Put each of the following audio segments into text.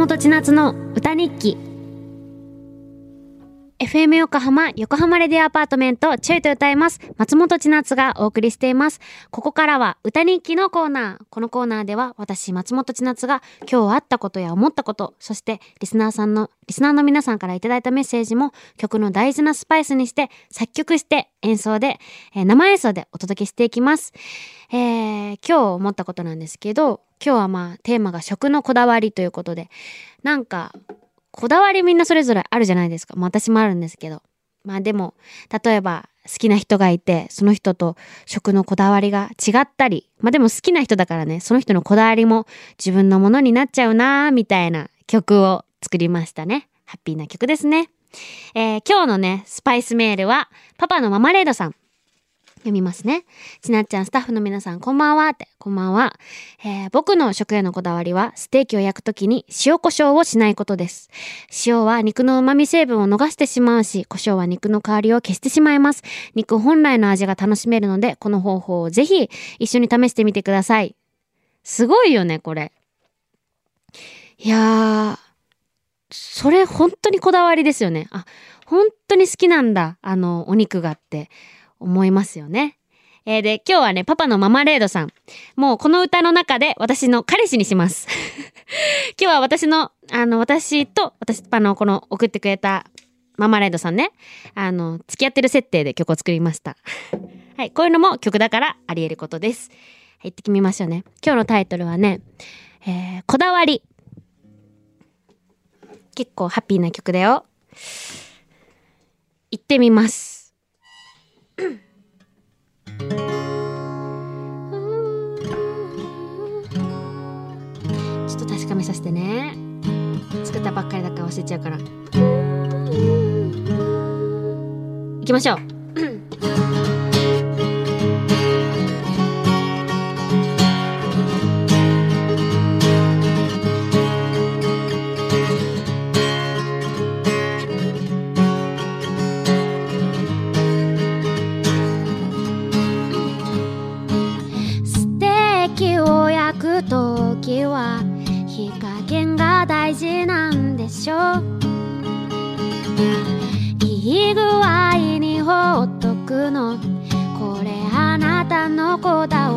本千夏の歌日記。FM 横浜横浜レディアアパートメントちょいと歌います。松本千夏がお送りしています。ここからは歌日記のコーナー。このコーナーでは私松本千夏が今日あったことや思ったことそしてリスナーさんのリスナーの皆さんからいただいたメッセージも曲の大事なスパイスにして作曲して演奏で、えー生演奏でお届けしていきます。えー今日思ったことなんですけど今日はまあテーマが食のこだわりということでなんかこだわりみんなそれぞれあるじゃないですか。まあ私もあるんですけど。まあでも、例えば好きな人がいて、その人と食のこだわりが違ったり、まあでも好きな人だからね、その人のこだわりも自分のものになっちゃうなーみたいな曲を作りましたね。ハッピーな曲ですね。えー今日のね、スパイスメールは、パパのママレードさん。読みますね。ちなっちゃん、スタッフの皆さん、こんばんはって、こんばんは。えー僕の食へのこだわりは、ステーキを焼くときに塩コショウをしないことです。塩は肉の旨味成分を逃してしまうし、胡椒は肉の香りを消してしまいます。肉本来の味が楽しめるので、この方法をぜひ一緒に試してみてください。すごいよね、これ。いやー、それ本当にこだわりですよね。あ、本当に好きなんだ、あの、お肉がって思いますよね。えーで、今日はね、パパのママレードさん。もうこの歌の中で私の彼氏にします。今日は私の、あの、私と、私、あの、この送ってくれたママレードさんね、あの、付き合ってる設定で曲を作りました。はい、こういうのも曲だからあり得ることです。はい、ってみましょうね。今日のタイトルはね、えーこだわり。結構ハッピーな曲だよ。行ってみます。と確かめさせてね。作ったばっかりだから忘れちゃうから。行きましょう。ステーキを焼くときは火加減が大事なんでしょう。いい具合にほっとくの。これあなたのこだわり。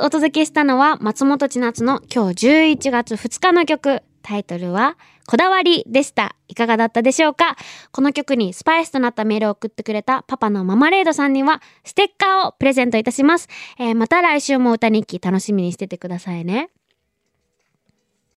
お届けしたのは松本千夏の今日11月2日の曲。タイトルはこだわりでした。いかがだったでしょうか？この曲にスパイスとなったメールを送ってくれたパパのママレードさんにはステッカーをプレゼントいたします。えーまた来週も歌日記楽しみにしててくださいね。